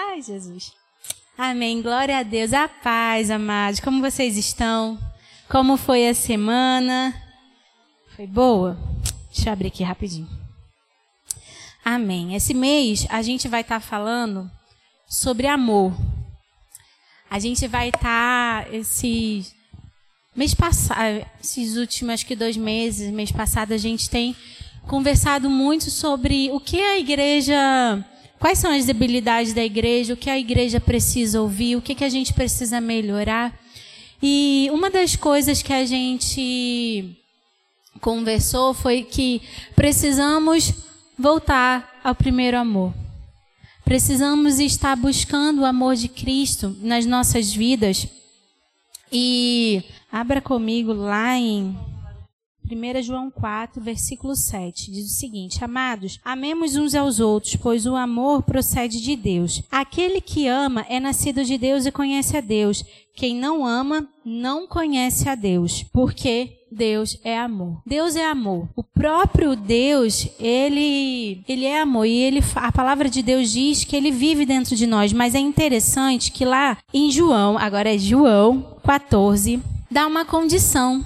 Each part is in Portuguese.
Ai, Jesus. Amém. Glória a Deus. A paz, amados. Como vocês estão? Como foi a semana? Foi boa? Deixa eu abrir aqui rapidinho. Amém. Esse mês a gente vai estar tá falando sobre amor. A gente vai estar tá, esses mês passado, esses últimos acho que dois meses, mês passado a gente tem conversado muito sobre o que a igreja Quais são as debilidades da igreja? O que a igreja precisa ouvir? O que, que a gente precisa melhorar? E uma das coisas que a gente conversou foi que precisamos voltar ao primeiro amor. Precisamos estar buscando o amor de Cristo nas nossas vidas. E abra comigo lá em 1 João 4, versículo 7, diz o seguinte: Amados, amemos uns aos outros, pois o amor procede de Deus. Aquele que ama é nascido de Deus e conhece a Deus. Quem não ama não conhece a Deus, porque Deus é amor. Deus é amor. O próprio Deus, ele, ele é amor e ele, a palavra de Deus diz que ele vive dentro de nós. Mas é interessante que lá em João, agora é João 14, dá uma condição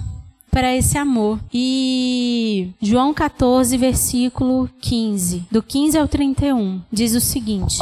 para esse amor. E João 14, versículo 15, do 15 ao 31, diz o seguinte: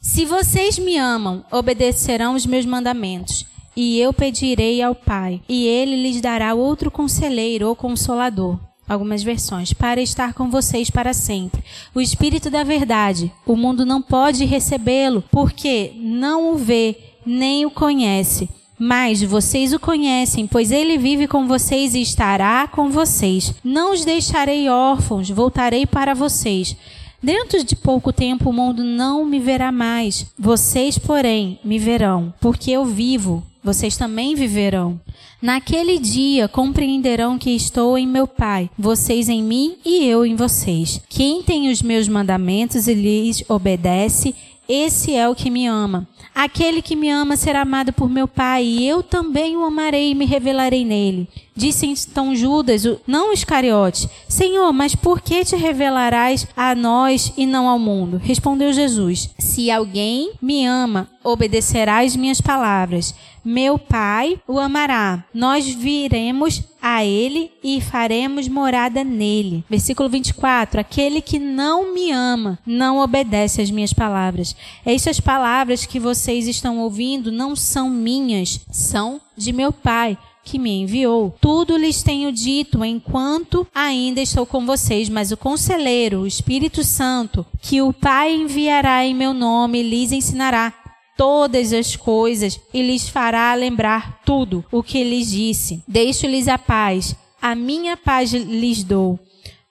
Se vocês me amam, obedecerão os meus mandamentos. E eu pedirei ao Pai, e ele lhes dará outro conselheiro ou consolador algumas versões, para estar com vocês para sempre. O Espírito da Verdade, o mundo não pode recebê-lo, porque não o vê nem o conhece mas vocês o conhecem, pois ele vive com vocês e estará com vocês. Não os deixarei órfãos, voltarei para vocês. Dentro de pouco tempo o mundo não me verá mais. Vocês, porém, me verão, porque eu vivo. Vocês também viverão. Naquele dia compreenderão que estou em meu Pai, vocês em mim e eu em vocês. Quem tem os meus mandamentos e lhes obedece, esse é o que me ama. Aquele que me ama será amado por meu Pai, e eu também o amarei e me revelarei nele. Disse então Judas, não Iscariote: Senhor, mas por que te revelarás a nós e não ao mundo? Respondeu Jesus: Se alguém me ama, obedecerá às minhas palavras. Meu Pai o amará. Nós viremos a ele e faremos morada nele. Versículo 24: Aquele que não me ama não obedece às minhas palavras. Estas palavras que vocês estão ouvindo não são minhas, são de meu Pai que me enviou. Tudo lhes tenho dito enquanto ainda estou com vocês, mas o conselheiro, o Espírito Santo, que o Pai enviará em meu nome, lhes ensinará todas as coisas e lhes fará lembrar tudo o que lhes disse. Deixo-lhes a paz, a minha paz lhes dou.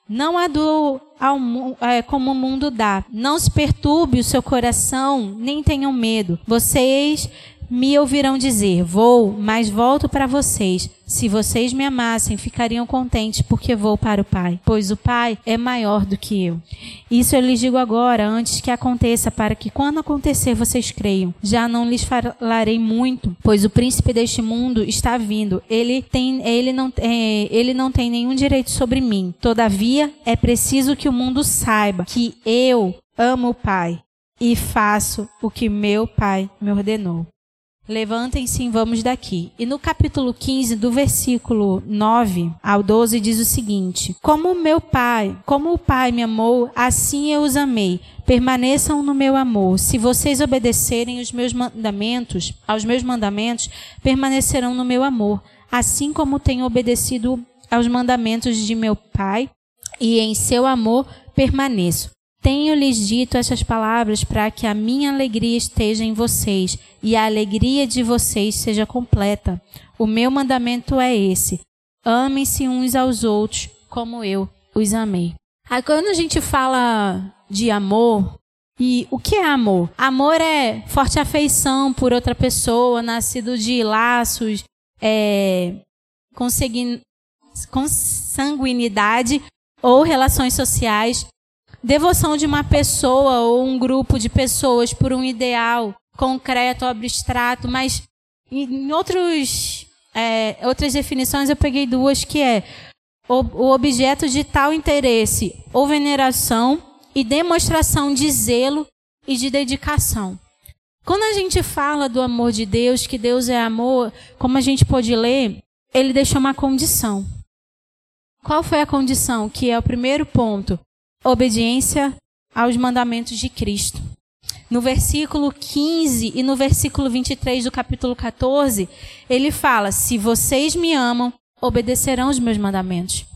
Não a dou ao, é, como o mundo dá. Não se perturbe o seu coração, nem tenham medo. Vocês me ouvirão dizer: Vou, mas volto para vocês. Se vocês me amassem, ficariam contentes, porque vou para o Pai, pois o Pai é maior do que eu. Isso eu lhes digo agora, antes que aconteça, para que quando acontecer vocês creiam. Já não lhes falarei muito, pois o príncipe deste mundo está vindo. Ele, tem, ele, não, é, ele não tem nenhum direito sobre mim. Todavia, é preciso que o mundo saiba que eu amo o Pai e faço o que meu Pai me ordenou. Levantem-se e vamos daqui. E no capítulo 15, do versículo 9 ao 12, diz o seguinte: Como meu Pai, como o Pai me amou, assim eu os amei. Permaneçam no meu amor. Se vocês obedecerem os meus mandamentos, aos meus mandamentos, permanecerão no meu amor, assim como tenho obedecido aos mandamentos de meu Pai, e em seu amor permaneço. Tenho-lhes dito estas palavras para que a minha alegria esteja em vocês e a alegria de vocês seja completa. O meu mandamento é esse: amem-se uns aos outros como eu os amei. Aí, quando a gente fala de amor, e o que é amor? Amor é forte afeição por outra pessoa, nascido de laços, é, consanguinidade ou relações sociais Devoção de uma pessoa ou um grupo de pessoas por um ideal concreto, abstrato, mas em outros, é, outras definições eu peguei duas que é o, o objeto de tal interesse ou veneração e demonstração de zelo e de dedicação. Quando a gente fala do amor de Deus, que Deus é amor, como a gente pode ler, ele deixou uma condição. Qual foi a condição? Que é o primeiro ponto: obediência aos mandamentos de Cristo. No versículo 15 e no versículo 23 do capítulo 14, ele fala: Se vocês me amam, obedecerão os meus mandamentos.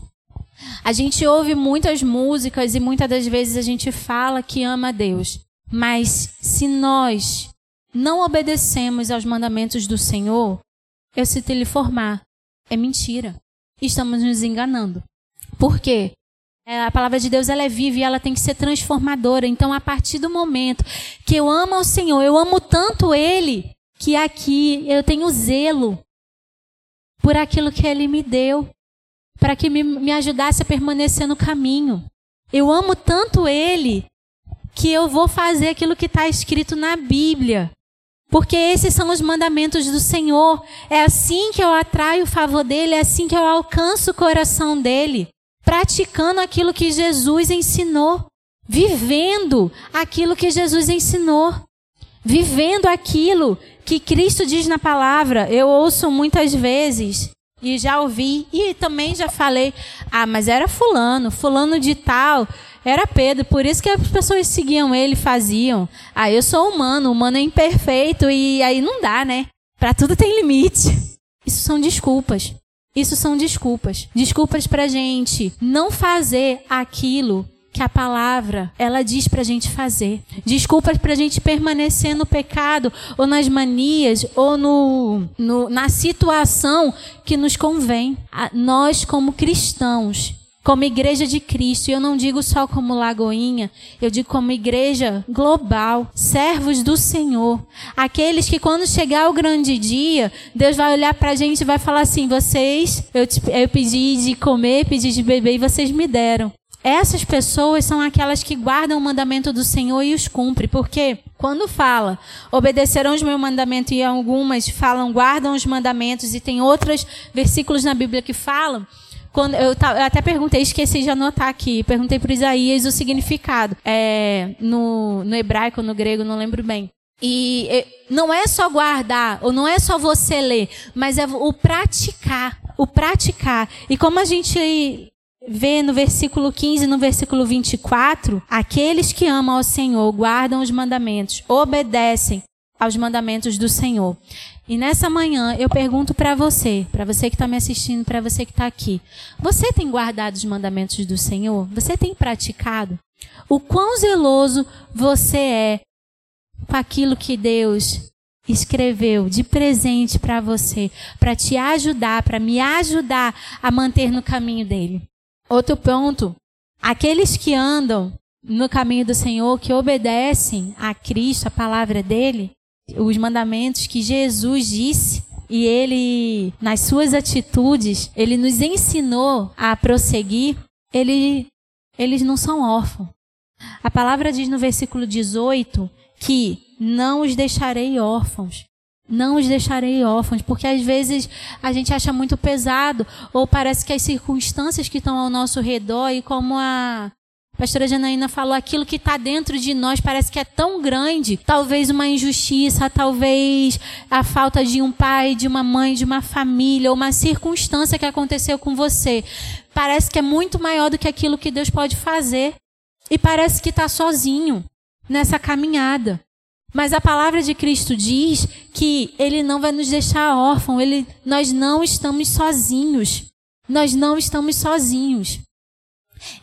A gente ouve muitas músicas e muitas das vezes a gente fala que ama a Deus. Mas se nós não obedecemos aos mandamentos do Senhor, eu cito lhe formar. É mentira. Estamos nos enganando. Por quê? É, a palavra de Deus ela é viva e ela tem que ser transformadora. Então, a partir do momento que eu amo ao Senhor, eu amo tanto Ele, que aqui eu tenho zelo por aquilo que Ele me deu, para que me, me ajudasse a permanecer no caminho. Eu amo tanto Ele que eu vou fazer aquilo que está escrito na Bíblia. Porque esses são os mandamentos do Senhor. É assim que eu atraio o favor dele, é assim que eu alcanço o coração dele praticando aquilo que Jesus ensinou, vivendo aquilo que Jesus ensinou, vivendo aquilo que Cristo diz na palavra. Eu ouço muitas vezes e já ouvi e também já falei: "Ah, mas era fulano, fulano de tal, era Pedro, por isso que as pessoas seguiam ele, faziam. Ah, eu sou humano, humano é imperfeito e aí não dá, né? Para tudo tem limite. Isso são desculpas. Isso são desculpas. Desculpas para gente não fazer aquilo que a palavra ela diz para a gente fazer. Desculpas para a gente permanecer no pecado ou nas manias ou no, no, na situação que nos convém. nós como cristãos como igreja de Cristo, e eu não digo só como Lagoinha, eu digo como igreja global, servos do Senhor. Aqueles que quando chegar o grande dia, Deus vai olhar para a gente e vai falar assim: vocês, eu, te, eu pedi de comer, pedi de beber e vocês me deram. Essas pessoas são aquelas que guardam o mandamento do Senhor e os cumprem. Porque quando fala, obedecerão os meus mandamentos, e algumas falam, guardam os mandamentos, e tem outros versículos na Bíblia que falam, quando eu, eu, até perguntei, esqueci de anotar aqui, perguntei para Isaías o significado. É, no, no hebraico, no grego, não lembro bem. E não é só guardar, ou não é só você ler, mas é o praticar. O praticar. E como a gente vê no versículo 15 e no versículo 24, aqueles que amam ao Senhor guardam os mandamentos, obedecem aos mandamentos do Senhor. E nessa manhã eu pergunto para você, para você que está me assistindo, para você que está aqui: você tem guardado os mandamentos do Senhor? Você tem praticado? O quão zeloso você é com aquilo que Deus escreveu de presente para você, para te ajudar, para me ajudar a manter no caminho dele? Outro ponto: aqueles que andam no caminho do Senhor, que obedecem a Cristo, a palavra dele, os mandamentos que Jesus disse e ele, nas suas atitudes, ele nos ensinou a prosseguir, ele, eles não são órfãos. A palavra diz no versículo 18 que não os deixarei órfãos. Não os deixarei órfãos, porque às vezes a gente acha muito pesado, ou parece que as circunstâncias que estão ao nosso redor, e como a, a pastora Janaína falou, aquilo que está dentro de nós parece que é tão grande. Talvez uma injustiça, talvez a falta de um pai, de uma mãe, de uma família, ou uma circunstância que aconteceu com você. Parece que é muito maior do que aquilo que Deus pode fazer. E parece que está sozinho nessa caminhada. Mas a palavra de Cristo diz que Ele não vai nos deixar órfãos. Ele, nós não estamos sozinhos. Nós não estamos sozinhos.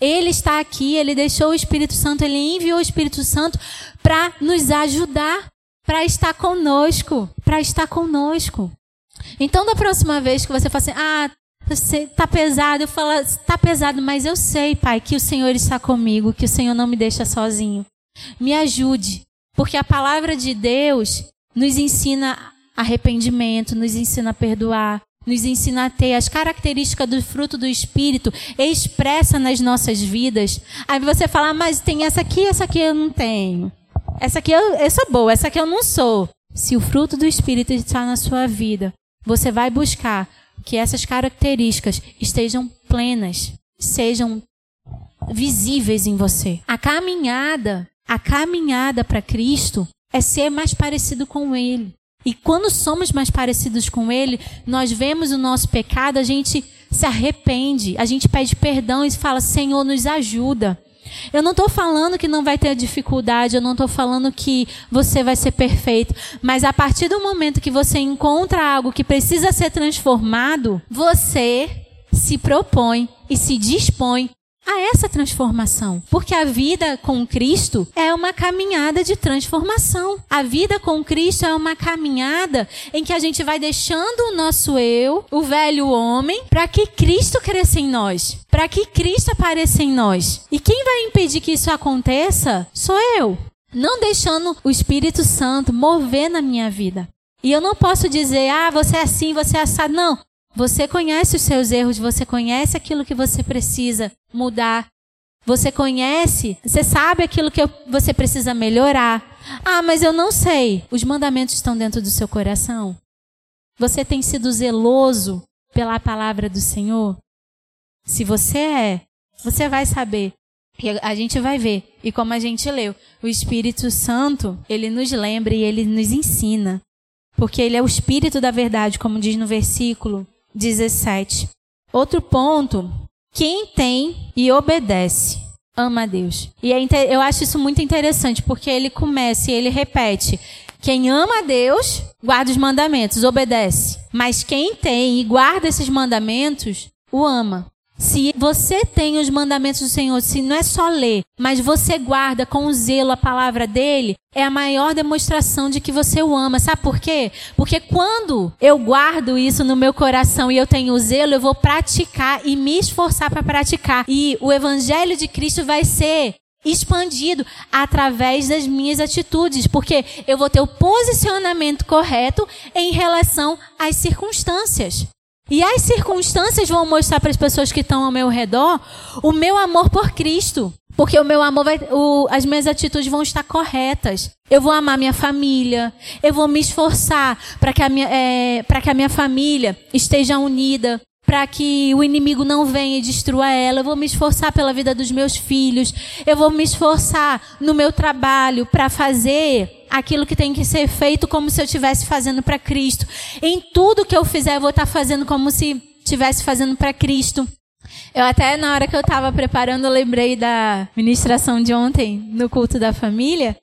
Ele está aqui, ele deixou o Espírito Santo, ele enviou o Espírito Santo para nos ajudar, para estar conosco, para estar conosco. Então, da próxima vez que você fala assim, ah, está pesado, eu falo, está pesado, mas eu sei, Pai, que o Senhor está comigo, que o Senhor não me deixa sozinho. Me ajude, porque a palavra de Deus nos ensina arrependimento, nos ensina a perdoar, nos ensina a ter as características do fruto do Espírito expressa nas nossas vidas. Aí você fala, ah, mas tem essa aqui, essa aqui eu não tenho. Essa aqui eu, eu sou boa, essa aqui eu não sou. Se o fruto do Espírito está na sua vida, você vai buscar que essas características estejam plenas, sejam visíveis em você. A caminhada, a caminhada para Cristo é ser mais parecido com Ele. E quando somos mais parecidos com Ele, nós vemos o nosso pecado, a gente se arrepende, a gente pede perdão e fala: Senhor, nos ajuda. Eu não estou falando que não vai ter dificuldade, eu não estou falando que você vai ser perfeito, mas a partir do momento que você encontra algo que precisa ser transformado, você se propõe e se dispõe a essa transformação. Porque a vida com Cristo é uma caminhada de transformação. A vida com Cristo é uma caminhada em que a gente vai deixando o nosso eu, o velho homem, para que Cristo cresça em nós, para que Cristo apareça em nós. E quem vai impedir que isso aconteça sou eu. Não deixando o Espírito Santo mover na minha vida. E eu não posso dizer, ah, você é assim, você é assado. Não. Você conhece os seus erros, você conhece aquilo que você precisa mudar. Você conhece, você sabe aquilo que você precisa melhorar. Ah, mas eu não sei. Os mandamentos estão dentro do seu coração. Você tem sido zeloso pela palavra do Senhor? Se você é, você vai saber. E a gente vai ver. E como a gente leu, o Espírito Santo, ele nos lembra e ele nos ensina. Porque ele é o Espírito da verdade, como diz no versículo 17. Outro ponto: quem tem e obedece ama a Deus. E é, eu acho isso muito interessante, porque ele começa e ele repete: quem ama a Deus, guarda os mandamentos, obedece. Mas quem tem e guarda esses mandamentos, o ama. Se você tem os mandamentos do Senhor, se não é só ler, mas você guarda com zelo a palavra dele, é a maior demonstração de que você o ama. Sabe por quê? Porque quando eu guardo isso no meu coração e eu tenho zelo, eu vou praticar e me esforçar para praticar. E o evangelho de Cristo vai ser expandido através das minhas atitudes, porque eu vou ter o posicionamento correto em relação às circunstâncias. E as circunstâncias vão mostrar para as pessoas que estão ao meu redor o meu amor por Cristo. Porque o meu amor vai, o, as minhas atitudes vão estar corretas. Eu vou amar minha família. Eu vou me esforçar para que, a minha, é, que a minha família esteja unida. Para que o inimigo não venha e destrua ela. Eu vou me esforçar pela vida dos meus filhos. Eu vou me esforçar no meu trabalho para fazer aquilo que tem que ser feito como se eu estivesse fazendo para Cristo. Em tudo que eu fizer, eu vou estar fazendo como se estivesse fazendo para Cristo. Eu até na hora que eu estava preparando, eu lembrei da ministração de ontem no culto da família,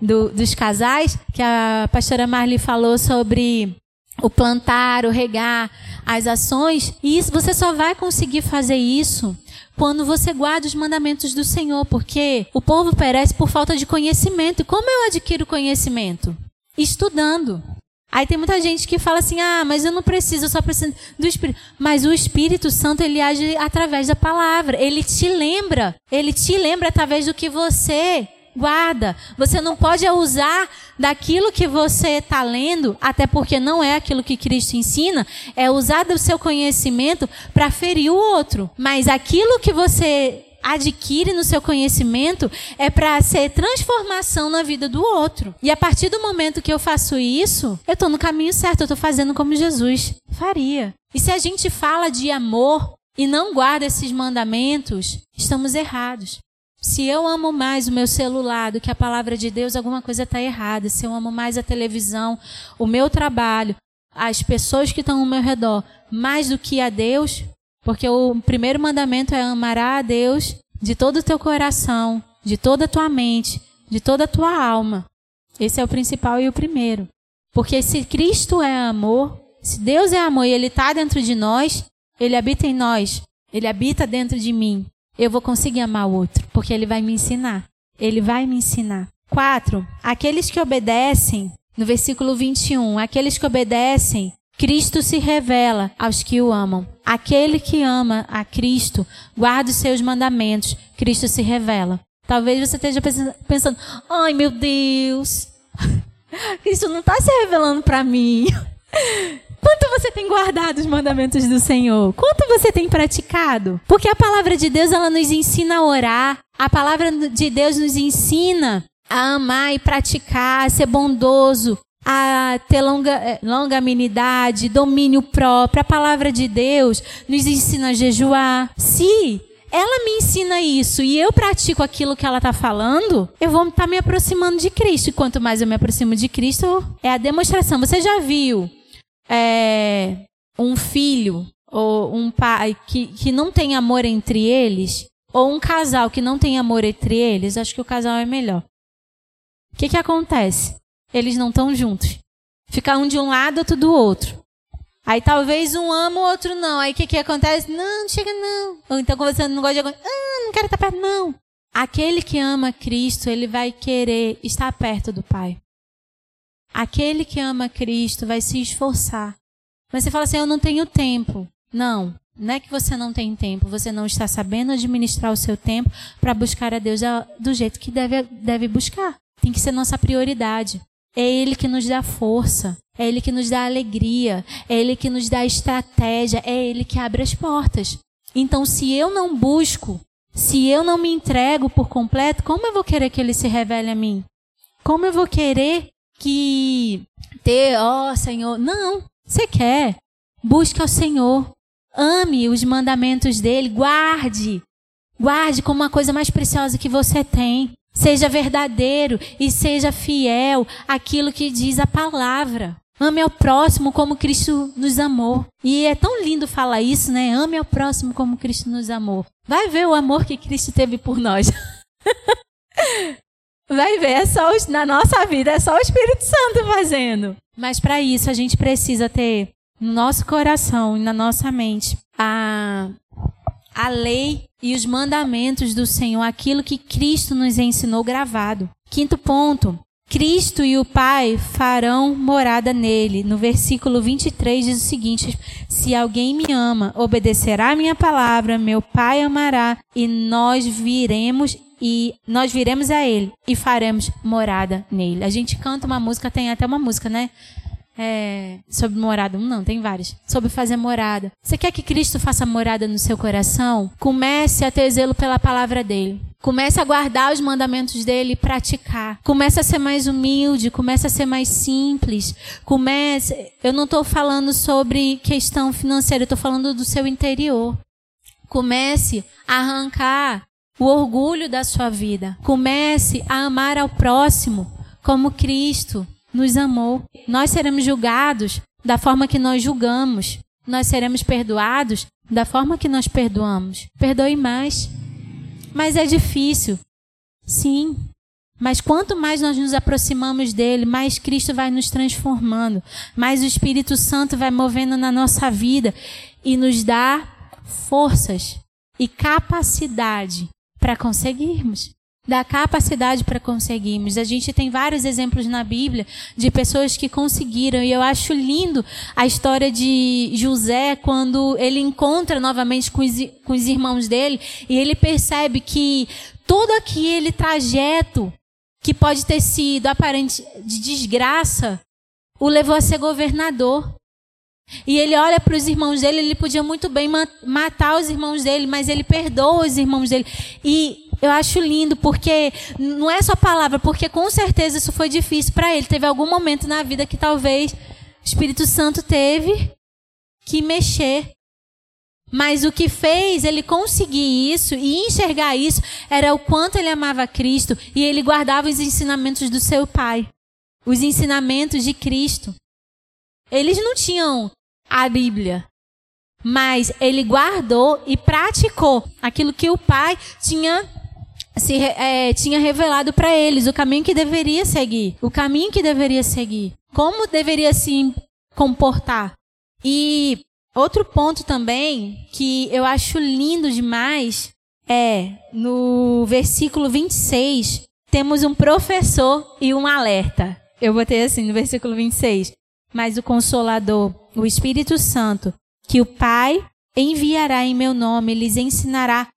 do, dos casais, que a pastora Marli falou sobre o plantar, o regar, as ações. E isso, você só vai conseguir fazer isso quando você guarda os mandamentos do Senhor, porque o povo perece por falta de conhecimento. E como eu adquiro conhecimento? Estudando. Aí tem muita gente que fala assim: "Ah, mas eu não preciso, eu só preciso do Espírito". Mas o Espírito Santo ele age através da palavra. Ele te lembra, ele te lembra através do que você guarda. Você não pode usar daquilo que você está lendo, até porque não é aquilo que Cristo ensina, é usar do seu conhecimento para ferir o outro. Mas aquilo que você adquire no seu conhecimento é para ser transformação na vida do outro. E a partir do momento que eu faço isso, eu estou no caminho certo, eu estou fazendo como Jesus faria. E se a gente fala de amor e não guarda esses mandamentos, estamos errados. Se eu amo mais o meu celular do que a palavra de Deus, alguma coisa está errada. Se eu amo mais a televisão, o meu trabalho, as pessoas que estão ao meu redor, mais do que a Deus, porque o primeiro mandamento é amar a Deus de todo o teu coração, de toda a tua mente, de toda a tua alma. Esse é o principal e o primeiro. Porque se Cristo é amor, se Deus é amor e Ele está dentro de nós, Ele habita em nós, Ele habita dentro de mim eu vou conseguir amar o outro, porque ele vai me ensinar. Ele vai me ensinar. Quatro, aqueles que obedecem, no versículo 21, aqueles que obedecem, Cristo se revela aos que o amam. Aquele que ama a Cristo, guarda os seus mandamentos, Cristo se revela. Talvez você esteja pensando, ai meu Deus, Cristo não está se revelando para mim. Quanto você tem guardado os mandamentos do Senhor? Quanto você tem praticado? Porque a palavra de Deus ela nos ensina a orar. A palavra de Deus nos ensina a amar e praticar, a ser bondoso, a ter longa, eh, longanimidade, domínio próprio. A palavra de Deus nos ensina a jejuar. Se ela me ensina isso e eu pratico aquilo que ela está falando, eu vou estar tá me aproximando de Cristo. E quanto mais eu me aproximo de Cristo, é a demonstração. Você já viu é, um filho ou um pai que, que não tem amor entre eles? Ou um casal que não tem amor entre eles? Acho que o casal é melhor. O que, que acontece? Eles não estão juntos. Fica um de um lado, outro do outro. Aí talvez um ama, o outro não. Aí o que, que acontece? Não, não chega não. Ou então você não gosta de ah, não quero estar perto, não. Aquele que ama Cristo, ele vai querer estar perto do Pai. Aquele que ama Cristo vai se esforçar. Mas você fala assim, eu não tenho tempo. Não, não é que você não tem tempo, você não está sabendo administrar o seu tempo para buscar a Deus do jeito que deve, deve buscar. Tem que ser nossa prioridade. É Ele que nos dá força. É Ele que nos dá alegria. É Ele que nos dá estratégia. É Ele que abre as portas. Então, se eu não busco, se eu não me entrego por completo, como eu vou querer que Ele se revele a mim? Como eu vou querer que ter, ó oh, Senhor? Não. Você quer? Busque ao Senhor. Ame os mandamentos dele. Guarde. Guarde como a coisa mais preciosa que você tem. Seja verdadeiro e seja fiel àquilo que diz a palavra. Ame ao próximo como Cristo nos amou. E é tão lindo falar isso, né? Ame ao próximo como Cristo nos amou. Vai ver o amor que Cristo teve por nós. Vai ver, é só na nossa vida, é só o Espírito Santo fazendo. Mas para isso a gente precisa ter no nosso coração e na nossa mente a a lei e os mandamentos do Senhor, aquilo que Cristo nos ensinou gravado. Quinto ponto. Cristo e o Pai farão morada nele. No versículo 23 diz o seguinte: Se alguém me ama, obedecerá a minha palavra, meu Pai amará, e nós viremos e nós viremos a ele e faremos morada nele. A gente canta uma música, tem até uma música, né? é, sobre morada. Não, tem várias. Sobre fazer morada. Você quer que Cristo faça morada no seu coração? Comece a ter zelo pela palavra dele. Comece a guardar os mandamentos dele e praticar. Comece a ser mais humilde, comece a ser mais simples. Comece. Eu não estou falando sobre questão financeira, eu estou falando do seu interior. Comece a arrancar o orgulho da sua vida. Comece a amar ao próximo como Cristo nos amou. Nós seremos julgados da forma que nós julgamos. Nós seremos perdoados da forma que nós perdoamos. Perdoe mais. Mas é difícil. Sim. Mas quanto mais nós nos aproximamos dele, mais Cristo vai nos transformando, mais o Espírito Santo vai movendo na nossa vida e nos dá forças e capacidade para conseguirmos da capacidade para conseguirmos. A gente tem vários exemplos na Bíblia de pessoas que conseguiram, e eu acho lindo a história de José quando ele encontra novamente com os, com os irmãos dele e ele percebe que todo aquele trajeto que pode ter sido aparente de desgraça o levou a ser governador. E ele olha para os irmãos dele, ele podia muito bem matar os irmãos dele, mas ele perdoa os irmãos dele. E eu acho lindo porque não é só palavra, porque com certeza isso foi difícil para ele. Teve algum momento na vida que talvez o Espírito Santo teve que mexer. Mas o que fez ele conseguir isso e enxergar isso era o quanto ele amava Cristo e ele guardava os ensinamentos do seu pai, os ensinamentos de Cristo. Eles não tinham a Bíblia, mas ele guardou e praticou aquilo que o pai tinha se, é, tinha revelado para eles o caminho que deveria seguir, o caminho que deveria seguir, como deveria se comportar. E outro ponto também que eu acho lindo demais é no versículo 26, temos um professor e um alerta. Eu botei assim no versículo 26. Mas o Consolador, o Espírito Santo, que o Pai enviará em meu nome, lhes ensinará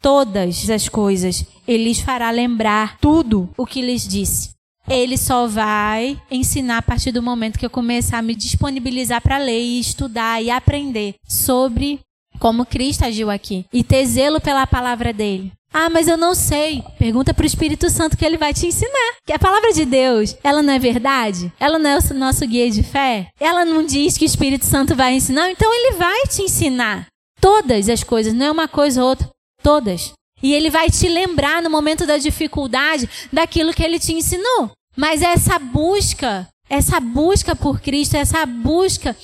todas as coisas. Ele lhes fará lembrar tudo o que lhes disse. Ele só vai ensinar a partir do momento que eu começar a me disponibilizar para ler e estudar e aprender sobre como Cristo agiu aqui e ter zelo pela palavra dele. Ah, mas eu não sei. Pergunta para o Espírito Santo que ele vai te ensinar. Que a palavra de Deus, ela não é verdade? Ela não é o nosso guia de fé? Ela não diz que o Espírito Santo vai ensinar? Então ele vai te ensinar todas as coisas, não é uma coisa ou outra. Todas. E ele vai te lembrar no momento da dificuldade daquilo que ele te ensinou. Mas essa busca, essa busca por Cristo, essa busca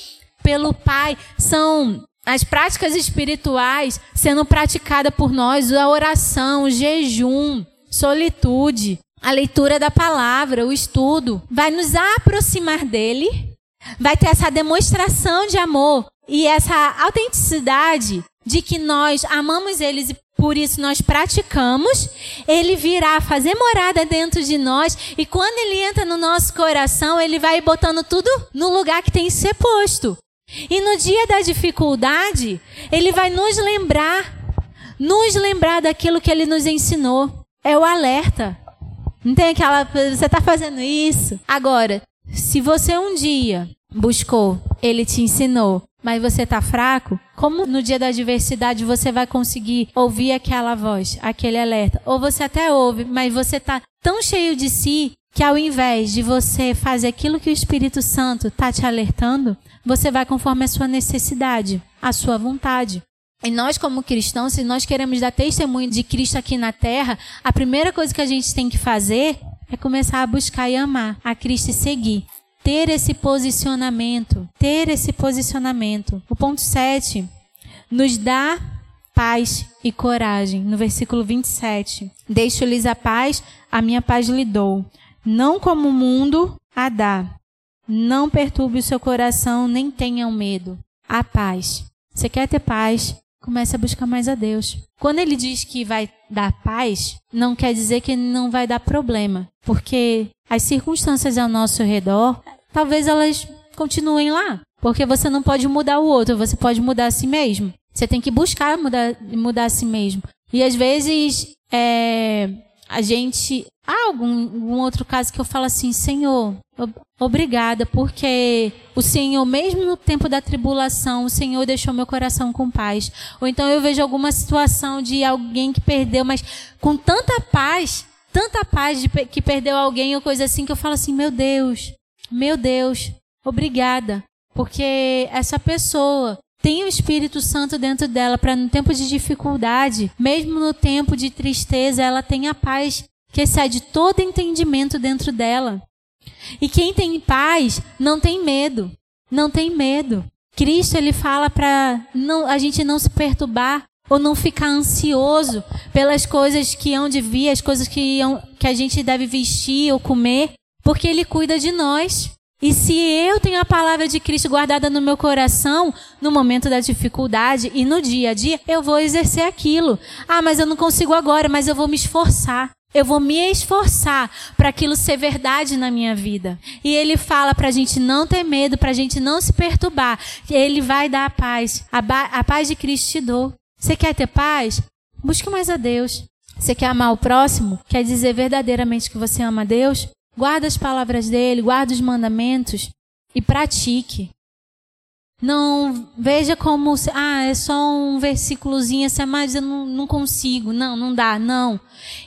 pelo Pai, são as práticas espirituais sendo praticada por nós, a oração, o jejum, solitude, a leitura da palavra, o estudo, vai nos aproximar dele, vai ter essa demonstração de amor e essa autenticidade de que nós amamos eles e por isso nós praticamos, ele virá fazer morada dentro de nós e quando ele entra no nosso coração, ele vai botando tudo no lugar que tem que ser posto. E no dia da dificuldade, ele vai nos lembrar, nos lembrar daquilo que ele nos ensinou. É o alerta. Não tem aquela, você está fazendo isso. Agora, se você um dia buscou, ele te ensinou, mas você está fraco, como no dia da adversidade você vai conseguir ouvir aquela voz, aquele alerta? Ou você até ouve, mas você está tão cheio de si que ao invés de você fazer aquilo que o Espírito Santo está te alertando, você vai conforme a sua necessidade, a sua vontade. E nós, como cristãos, se nós queremos dar testemunho de Cristo aqui na terra, a primeira coisa que a gente tem que fazer é começar a buscar e amar a Cristo e seguir. Ter esse posicionamento. Ter esse posicionamento. O ponto 7 nos dá paz e coragem. No versículo 27. Deixo-lhes a paz, a minha paz lhe dou. Não como o mundo a dá. Não perturbe o seu coração, nem tenham medo. A paz. Você quer ter paz? comece a buscar mais a Deus. Quando ele diz que vai dar paz, não quer dizer que não vai dar problema, porque as circunstâncias ao nosso redor, talvez elas continuem lá, porque você não pode mudar o outro, você pode mudar a si mesmo. Você tem que buscar mudar, mudar a si mesmo. E às vezes é, a gente. Há algum, algum outro caso que eu falo assim, Senhor, obrigada, porque o Senhor, mesmo no tempo da tribulação, o Senhor deixou meu coração com paz. Ou então eu vejo alguma situação de alguém que perdeu, mas com tanta paz, tanta paz de que perdeu alguém ou coisa assim, que eu falo assim, meu Deus, meu Deus, obrigada. Porque essa pessoa tem o Espírito Santo dentro dela para no tempo de dificuldade, mesmo no tempo de tristeza, ela tenha paz que excede todo entendimento dentro dela. E quem tem paz não tem medo, não tem medo. Cristo ele fala para a gente não se perturbar ou não ficar ansioso pelas coisas que hão de vir, as coisas que, que a gente deve vestir ou comer, porque ele cuida de nós. E se eu tenho a palavra de Cristo guardada no meu coração, no momento da dificuldade e no dia a dia, eu vou exercer aquilo. Ah, mas eu não consigo agora, mas eu vou me esforçar. Eu vou me esforçar para aquilo ser verdade na minha vida. E ele fala para a gente não ter medo, para a gente não se perturbar. Ele vai dar a paz. A, a paz de Cristo te dou. Você quer ter paz? Busque mais a Deus. Você quer amar o próximo? Quer dizer verdadeiramente que você ama a Deus? Guarda as palavras dele, guarda os mandamentos e pratique. Não veja como, ah, é só um versículozinho, assim, mas eu não, não consigo. Não, não dá, não.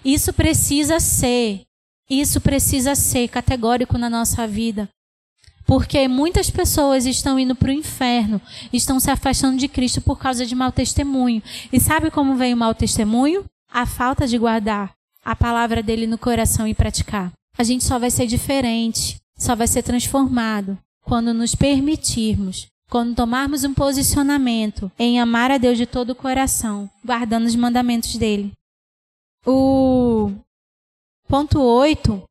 Isso precisa ser, isso precisa ser categórico na nossa vida. Porque muitas pessoas estão indo para o inferno, estão se afastando de Cristo por causa de mau testemunho. E sabe como vem o mau testemunho? A falta de guardar a palavra dele no coração e praticar a gente só vai ser diferente, só vai ser transformado quando nos permitirmos, quando tomarmos um posicionamento em amar a Deus de todo o coração, guardando os mandamentos dele. O ponto 8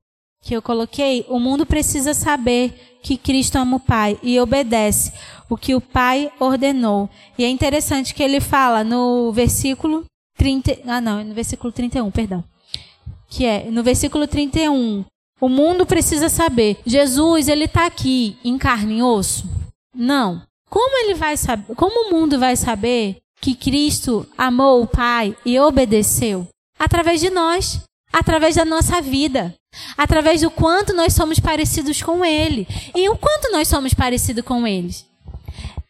que eu coloquei, o mundo precisa saber que Cristo ama o Pai e obedece o que o Pai ordenou. E é interessante que ele fala no versículo 30, ah não, no versículo 31, perdão que é no versículo 31. O mundo precisa saber, Jesus, ele está aqui em carne e osso? Não. Como ele vai saber? Como o mundo vai saber que Cristo amou o Pai e obedeceu? Através de nós, através da nossa vida, através do quanto nós somos parecidos com Ele. E o quanto nós somos parecidos com eles?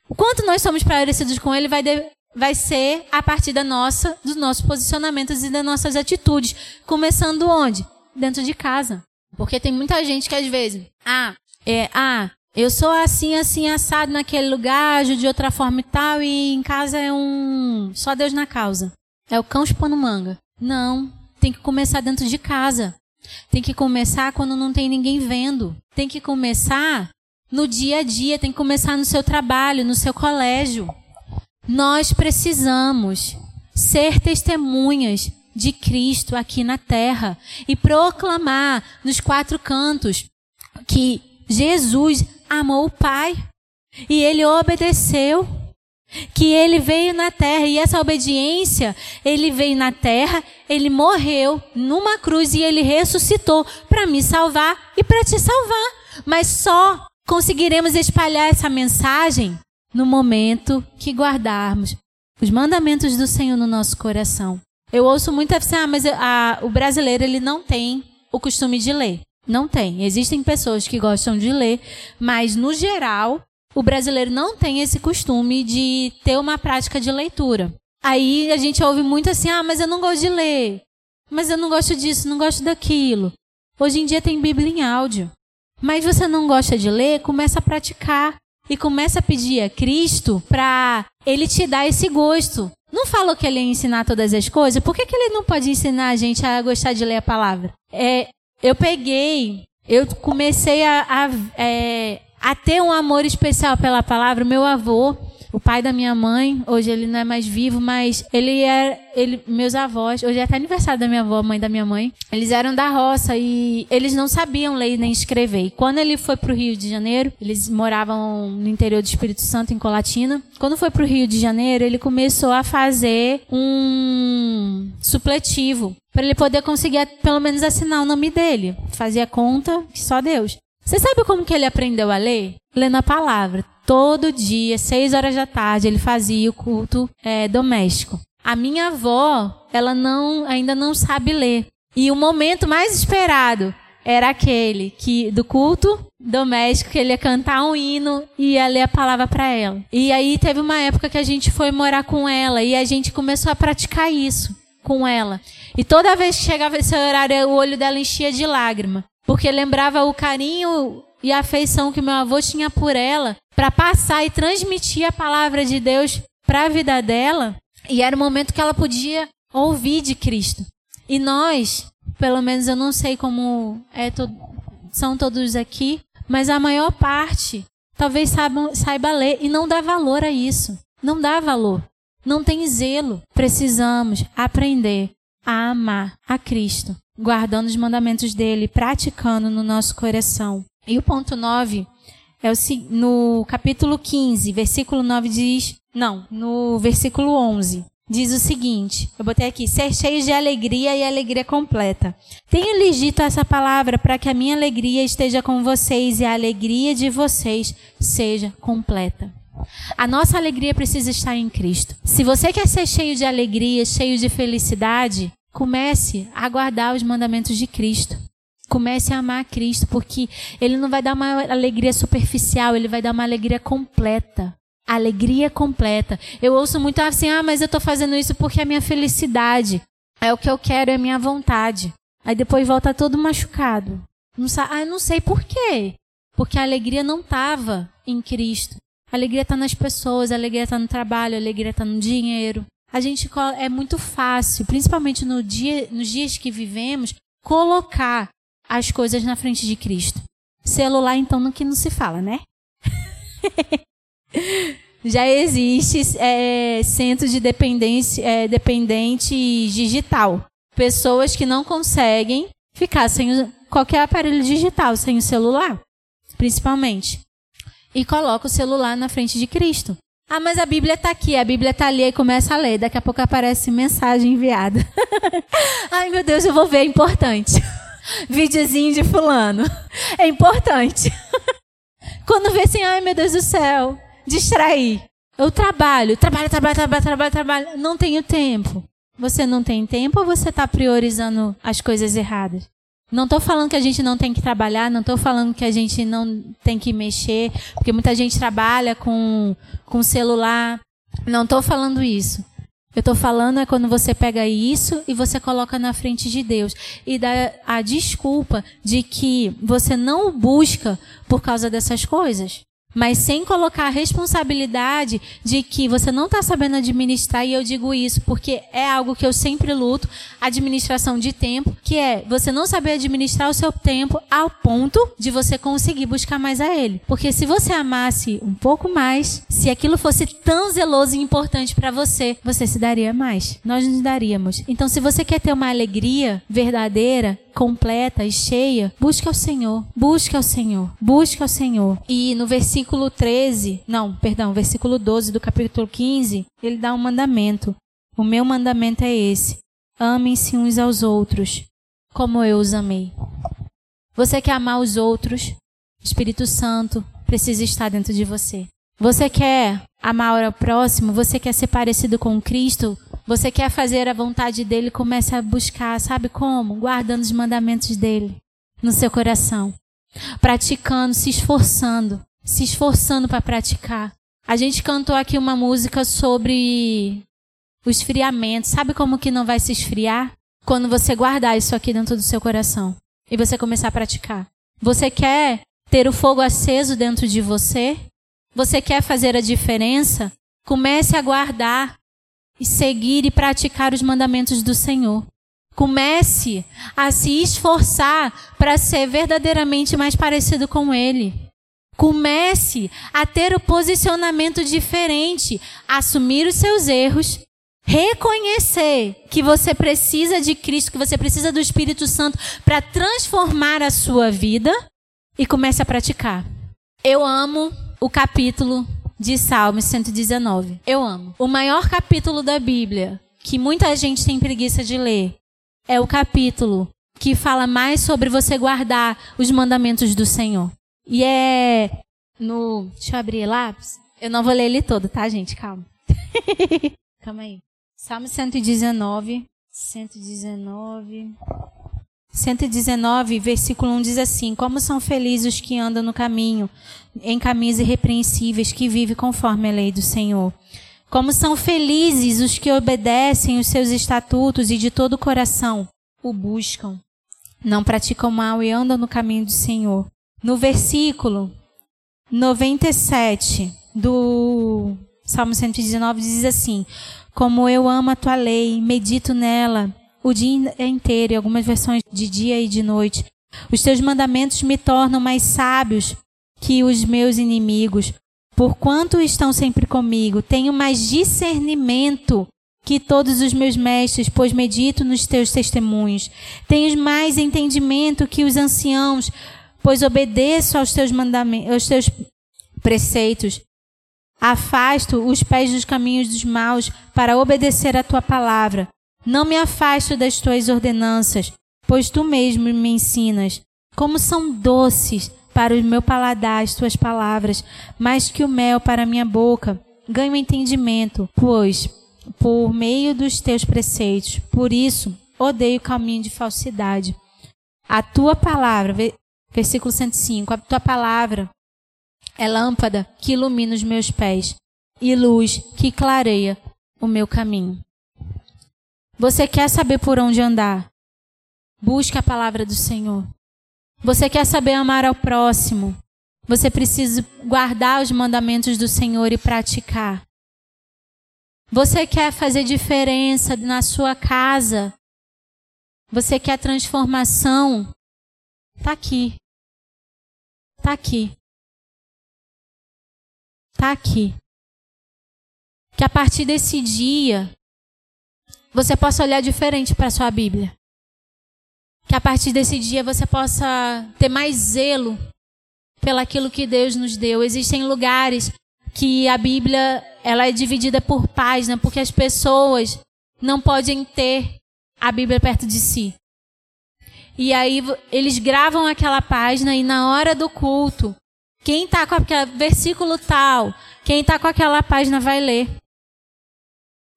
O quanto nós somos parecidos com Ele vai, de, vai ser a partir da nossa, dos nossos posicionamentos e das nossas atitudes. Começando onde? Dentro de casa. Porque tem muita gente que às vezes, ah, é, ah, eu sou assim, assim, assado naquele lugar, ajo de outra forma e tal, e em casa é um. Só Deus na causa. É o cão chupando manga. Não, tem que começar dentro de casa. Tem que começar quando não tem ninguém vendo. Tem que começar no dia a dia, tem que começar no seu trabalho, no seu colégio. Nós precisamos ser testemunhas de Cristo aqui na terra e proclamar nos quatro cantos que Jesus amou o Pai e ele obedeceu, que ele veio na terra e essa obediência, ele veio na terra, ele morreu numa cruz e ele ressuscitou para me salvar e para te salvar. Mas só conseguiremos espalhar essa mensagem no momento que guardarmos os mandamentos do Senhor no nosso coração. Eu ouço muito assim, ah, mas a, o brasileiro ele não tem o costume de ler. Não tem. Existem pessoas que gostam de ler, mas no geral, o brasileiro não tem esse costume de ter uma prática de leitura. Aí a gente ouve muito assim, ah, mas eu não gosto de ler. Mas eu não gosto disso, não gosto daquilo. Hoje em dia tem Bíblia em áudio. Mas você não gosta de ler, começa a praticar e começa a pedir a Cristo para ele te dar esse gosto. Não falou que ele ia ensinar todas as coisas? Por que, que ele não pode ensinar a gente a gostar de ler a palavra? É, eu peguei, eu comecei a, a, é, a ter um amor especial pela palavra. Meu avô, o pai da minha mãe, hoje ele não é mais vivo, mas ele é, ele, meus avós, hoje é até aniversário da minha avó, mãe da minha mãe, eles eram da roça e eles não sabiam ler nem escrever. E quando ele foi para o Rio de Janeiro, eles moravam no interior do Espírito Santo, em Colatina. Quando foi para o Rio de Janeiro, ele começou a fazer um supletivo para ele poder conseguir pelo menos assinar o nome dele. Fazia conta que só Deus. Você sabe como que ele aprendeu a ler? Lendo a palavra. Todo dia, seis horas da tarde, ele fazia o culto é, doméstico. A minha avó, ela não, ainda não sabe ler. E o momento mais esperado era aquele que do culto doméstico que ele ia cantar um hino e ia ler a palavra para ela. E aí teve uma época que a gente foi morar com ela e a gente começou a praticar isso com ela. E toda vez que chegava esse horário, o olho dela enchia de lágrima porque lembrava o carinho e a afeição que meu avô tinha por ela para passar e transmitir a palavra de Deus para a vida dela. E era o momento que ela podia ouvir de Cristo. E nós, pelo menos eu não sei como é to são todos aqui, mas a maior parte talvez saiba, saiba ler e não dá valor a isso. Não dá valor. Não tem zelo. Precisamos aprender a amar a Cristo guardando os mandamentos dele, praticando no nosso coração. E o ponto 9 é o, no capítulo 15, versículo 9 diz, não, no versículo 11, diz o seguinte, eu botei aqui, ser cheios de alegria e alegria completa. Tenho-lhes dito essa palavra para que a minha alegria esteja com vocês e a alegria de vocês seja completa. A nossa alegria precisa estar em Cristo. Se você quer ser cheio de alegria, cheio de felicidade, Comece a guardar os mandamentos de Cristo. Comece a amar Cristo, porque Ele não vai dar uma alegria superficial, Ele vai dar uma alegria completa. Alegria completa. Eu ouço muito assim, ah, mas eu estou fazendo isso porque é a minha felicidade. É o que eu quero, é a minha vontade. Aí depois volta todo machucado. Não sabe, ah, eu não sei por quê. Porque a alegria não estava em Cristo. A alegria está nas pessoas, a alegria está no trabalho, a alegria está no dinheiro a gente é muito fácil, principalmente no dia, nos dias que vivemos, colocar as coisas na frente de Cristo. Celular, então, no que não se fala, né? Já existe é, centro de dependência, é, dependente digital. Pessoas que não conseguem ficar sem qualquer aparelho digital, sem o celular, principalmente. E coloca o celular na frente de Cristo. Ah, mas a Bíblia está aqui, a Bíblia está ali e começa a ler. Daqui a pouco aparece mensagem enviada. Ai, meu Deus, eu vou ver, é importante. Videozinho de fulano. É importante. Quando vê assim, ai meu Deus do céu, distrair. Eu trabalho, trabalho, trabalho, trabalho, trabalho, trabalho. Não tenho tempo. Você não tem tempo ou você está priorizando as coisas erradas? Não estou falando que a gente não tem que trabalhar, não estou falando que a gente não tem que mexer, porque muita gente trabalha com, com celular. Não estou falando isso. Eu estou falando é quando você pega isso e você coloca na frente de Deus e dá a desculpa de que você não busca por causa dessas coisas. Mas sem colocar a responsabilidade de que você não está sabendo administrar, e eu digo isso porque é algo que eu sempre luto, administração de tempo, que é você não saber administrar o seu tempo ao ponto de você conseguir buscar mais a Ele. Porque se você amasse um pouco mais, se aquilo fosse tão zeloso e importante para você, você se daria mais. Nós nos daríamos. Então, se você quer ter uma alegria verdadeira, completa e cheia, busque ao Senhor. Busque ao Senhor. Busque ao Senhor. E no versículo 13, não, perdão, versículo 12 do capítulo 15, ele dá um mandamento. O meu mandamento é esse: amem-se uns aos outros, como eu os amei. Você quer amar os outros? Espírito Santo precisa estar dentro de você. Você quer amar o próximo? Você quer ser parecido com Cristo? Você quer fazer a vontade dele? Comece a buscar, sabe como? Guardando os mandamentos dele no seu coração. Praticando, se esforçando. Se esforçando para praticar. A gente cantou aqui uma música sobre o esfriamento. Sabe como que não vai se esfriar? Quando você guardar isso aqui dentro do seu coração e você começar a praticar. Você quer ter o fogo aceso dentro de você? Você quer fazer a diferença? Comece a guardar e seguir e praticar os mandamentos do Senhor. Comece a se esforçar para ser verdadeiramente mais parecido com Ele. Comece a ter o posicionamento diferente, assumir os seus erros, reconhecer que você precisa de Cristo, que você precisa do Espírito Santo para transformar a sua vida e comece a praticar. Eu amo o capítulo de Salmos 119. Eu amo. O maior capítulo da Bíblia, que muita gente tem preguiça de ler, é o capítulo que fala mais sobre você guardar os mandamentos do Senhor. E é no. Deixa eu abrir lápis. Eu não vou ler ele todo, tá, gente? Calma. Calma aí. Salmo 119. 119. 119, versículo 1 diz assim: Como são felizes os que andam no caminho, em caminhos irrepreensíveis, que vivem conforme a lei do Senhor. Como são felizes os que obedecem os seus estatutos e de todo o coração o buscam. Não praticam mal e andam no caminho do Senhor. No versículo 97 do Salmo 119 diz assim: Como eu amo a tua lei, medito nela o dia inteiro, em algumas versões de dia e de noite. Os teus mandamentos me tornam mais sábios que os meus inimigos. Porquanto estão sempre comigo, tenho mais discernimento que todos os meus mestres, pois medito nos teus testemunhos. Tenho mais entendimento que os anciãos, pois obedeço aos teus mandamentos, aos teus preceitos. Afasto os pés dos caminhos dos maus para obedecer a tua palavra. Não me afasto das tuas ordenanças, pois tu mesmo me ensinas. Como são doces para o meu paladar as tuas palavras, mais que o mel para a minha boca. Ganho entendimento, pois, por meio dos teus preceitos. Por isso, odeio o caminho de falsidade. A tua palavra, versículo 105, a tua palavra é lâmpada que ilumina os meus pés e luz que clareia o meu caminho. Você quer saber por onde andar? Busque a palavra do Senhor. Você quer saber amar ao próximo? Você precisa guardar os mandamentos do Senhor e praticar. Você quer fazer diferença na sua casa? Você quer transformação? Tá aqui. Tá aqui. Tá aqui. Que a partir desse dia você possa olhar diferente para a sua Bíblia. Que a partir desse dia você possa ter mais zelo pelaquilo que Deus nos deu. Existem lugares que a Bíblia ela é dividida por página, porque as pessoas não podem ter a Bíblia perto de si. E aí eles gravam aquela página e na hora do culto, quem está com aquele versículo tal, quem está com aquela página vai ler.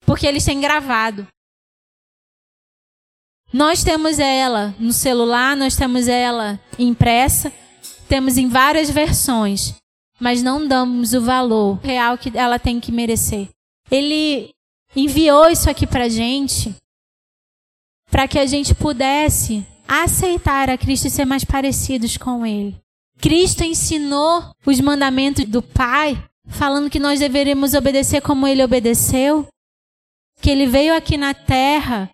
Porque eles têm gravado. Nós temos ela no celular, nós temos ela impressa, temos em várias versões, mas não damos o valor real que ela tem que merecer. Ele enviou isso aqui para gente para que a gente pudesse aceitar a Cristo e ser mais parecidos com Ele. Cristo ensinou os mandamentos do Pai, falando que nós deveríamos obedecer como ele obedeceu, que ele veio aqui na terra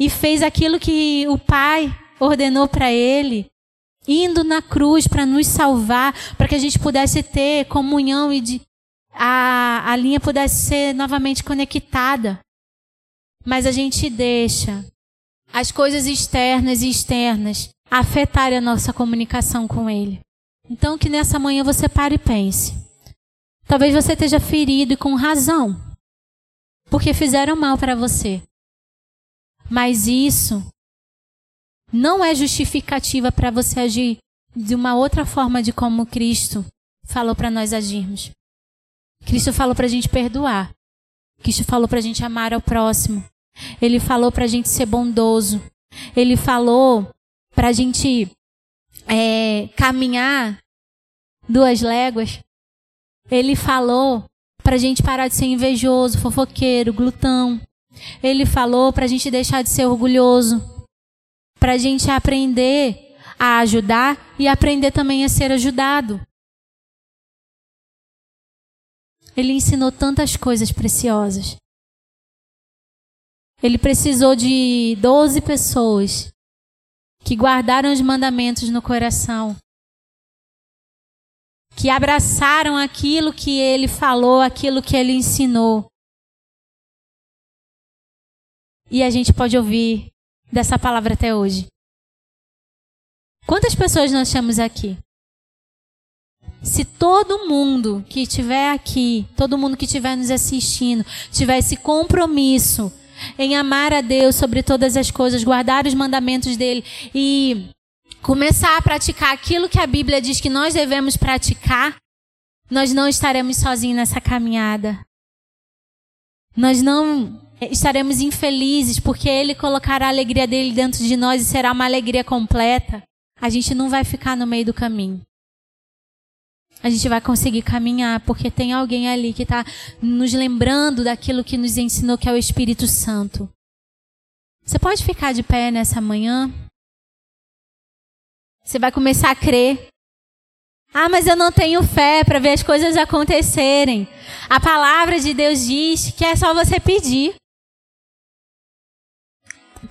e fez aquilo que o Pai ordenou para ele, indo na cruz para nos salvar, para que a gente pudesse ter comunhão e de, a, a linha pudesse ser novamente conectada. Mas a gente deixa as coisas externas e externas afetarem a nossa comunicação com Ele. Então, que nessa manhã você pare e pense. Talvez você esteja ferido e com razão, porque fizeram mal para você. Mas isso não é justificativa para você agir de uma outra forma de como Cristo falou para nós agirmos. Cristo falou para a gente perdoar. Cristo falou para a gente amar ao próximo. Ele falou para a gente ser bondoso. Ele falou para a gente é, caminhar duas léguas. Ele falou para a gente parar de ser invejoso, fofoqueiro, glutão. Ele falou para a gente deixar de ser orgulhoso para a gente aprender a ajudar e aprender também a ser ajudado. Ele ensinou tantas coisas preciosas. Ele precisou de 12 pessoas que guardaram os mandamentos no coração, que abraçaram aquilo que ele falou, aquilo que ele ensinou. E a gente pode ouvir dessa palavra até hoje? Quantas pessoas nós temos aqui? Se todo mundo que estiver aqui, todo mundo que estiver nos assistindo, tiver esse compromisso em amar a Deus sobre todas as coisas, guardar os mandamentos dele e começar a praticar aquilo que a Bíblia diz que nós devemos praticar, nós não estaremos sozinhos nessa caminhada. Nós não estaremos infelizes porque Ele colocará a alegria dele dentro de nós e será uma alegria completa. A gente não vai ficar no meio do caminho. A gente vai conseguir caminhar porque tem alguém ali que está nos lembrando daquilo que nos ensinou, que é o Espírito Santo. Você pode ficar de pé nessa manhã? Você vai começar a crer. Ah, mas eu não tenho fé para ver as coisas acontecerem. A palavra de Deus diz que é só você pedir.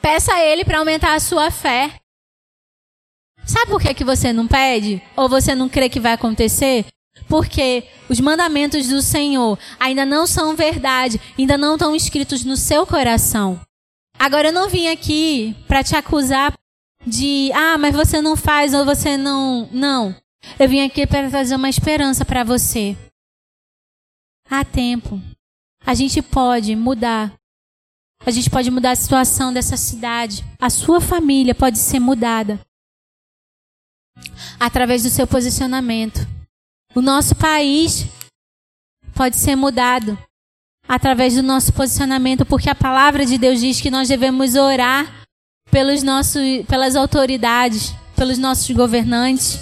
Peça a Ele para aumentar a sua fé. Sabe por que, que você não pede? Ou você não crê que vai acontecer? Porque os mandamentos do Senhor ainda não são verdade, ainda não estão escritos no seu coração. Agora eu não vim aqui para te acusar de, ah, mas você não faz ou você não. Não. Eu vim aqui para trazer uma esperança para você. Há tempo. A gente pode mudar a gente pode mudar a situação dessa cidade. A sua família pode ser mudada através do seu posicionamento. O nosso país pode ser mudado através do nosso posicionamento, porque a palavra de Deus diz que nós devemos orar pelos nossos, pelas autoridades, pelos nossos governantes.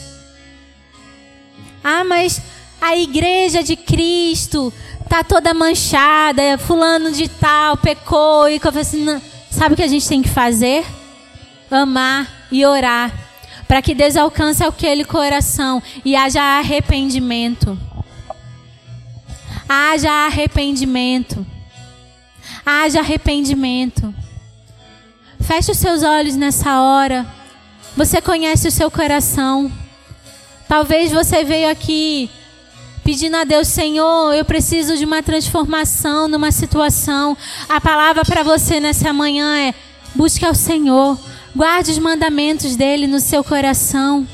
Ah, mas a igreja de Cristo tá toda manchada, fulano de tal pecou e assim, sabe o que a gente tem que fazer? Amar e orar para que Deus alcance aquele coração e haja arrependimento. Haja arrependimento. Haja arrependimento. Feche os seus olhos nessa hora. Você conhece o seu coração. Talvez você veio aqui pedindo a Deus, Senhor, eu preciso de uma transformação numa situação. A palavra para você nessa manhã é: busque ao Senhor, guarde os mandamentos dele no seu coração.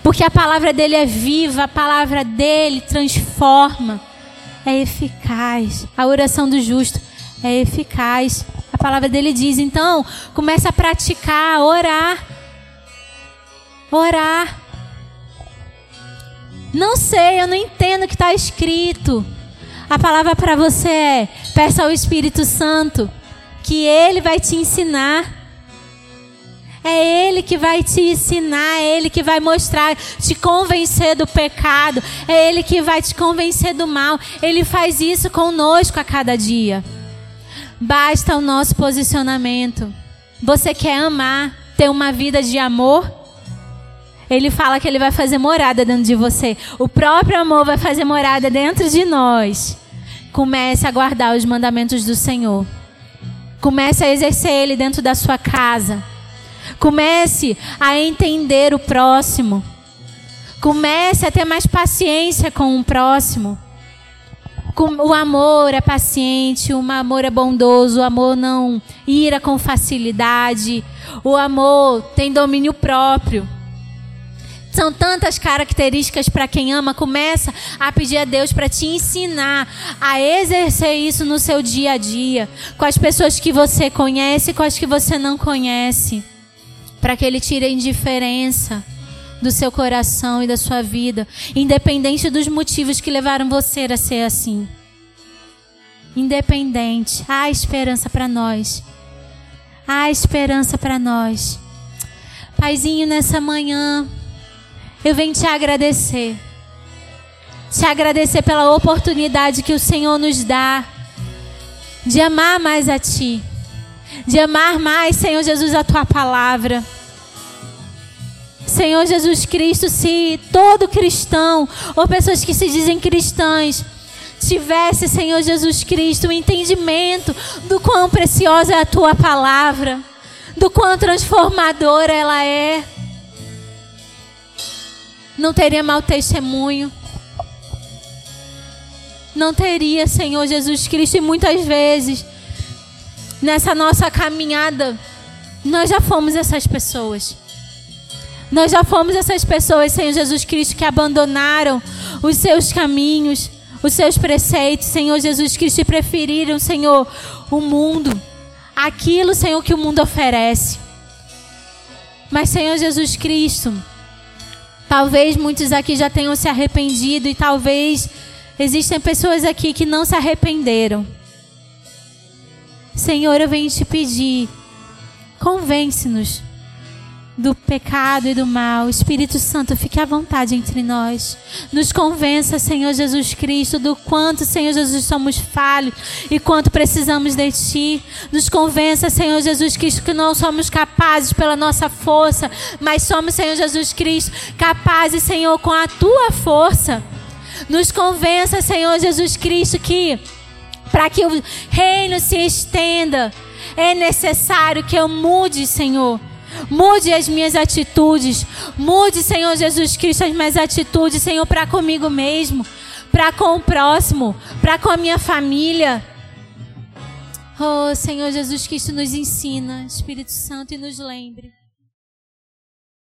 Porque a palavra dele é viva, a palavra dele transforma, é eficaz. A oração do justo é eficaz. A palavra dele diz, então, comece a praticar, orar. Orar. Não sei, eu não entendo o que está escrito. A palavra para você é: peça ao Espírito Santo que Ele vai te ensinar. É Ele que vai te ensinar, é Ele que vai mostrar, te convencer do pecado, é Ele que vai te convencer do mal. Ele faz isso conosco a cada dia. Basta o nosso posicionamento. Você quer amar, ter uma vida de amor? Ele fala que ele vai fazer morada dentro de você. O próprio amor vai fazer morada dentro de nós. Comece a guardar os mandamentos do Senhor. Comece a exercer ele dentro da sua casa. Comece a entender o próximo. Comece a ter mais paciência com o próximo. O amor é paciente, o amor é bondoso, o amor não ira com facilidade, o amor tem domínio próprio. São tantas características para quem ama. Começa a pedir a Deus para te ensinar a exercer isso no seu dia a dia, com as pessoas que você conhece e com as que você não conhece, para que Ele tire a indiferença do seu coração e da sua vida, independente dos motivos que levaram você a ser assim. Independente, há esperança para nós. Há esperança para nós. Paizinho, nessa manhã, eu venho te agradecer. Te agradecer pela oportunidade que o Senhor nos dá de amar mais a Ti. De amar mais, Senhor Jesus, a Tua palavra. Senhor Jesus Cristo, se todo cristão ou pessoas que se dizem cristãs tivesse, Senhor Jesus Cristo, o um entendimento do quão preciosa é a tua palavra, do quão transformadora ela é, não teria mau testemunho. Não teria, Senhor Jesus Cristo, e muitas vezes, nessa nossa caminhada, nós já fomos essas pessoas. Nós já fomos essas pessoas, Senhor Jesus Cristo, que abandonaram os seus caminhos, os seus preceitos, Senhor Jesus Cristo, e preferiram, Senhor, o mundo, aquilo, Senhor, que o mundo oferece. Mas, Senhor Jesus Cristo, talvez muitos aqui já tenham se arrependido e talvez existem pessoas aqui que não se arrependeram. Senhor, eu venho te pedir, convence-nos do pecado e do mal. Espírito Santo, fique à vontade entre nós. Nos convença, Senhor Jesus Cristo, do quanto, Senhor Jesus, somos falhos e quanto precisamos de Ti. Nos convença, Senhor Jesus Cristo, que não somos capazes pela nossa força, mas somos, Senhor Jesus Cristo, capazes, Senhor, com a Tua força. Nos convença, Senhor Jesus Cristo, que para que o reino se estenda, é necessário que eu mude, Senhor Mude as minhas atitudes. Mude, Senhor Jesus Cristo, as minhas atitudes, Senhor, para comigo mesmo, para com o próximo, para com a minha família. Oh, Senhor Jesus Cristo, nos ensina, Espírito Santo, e nos lembre.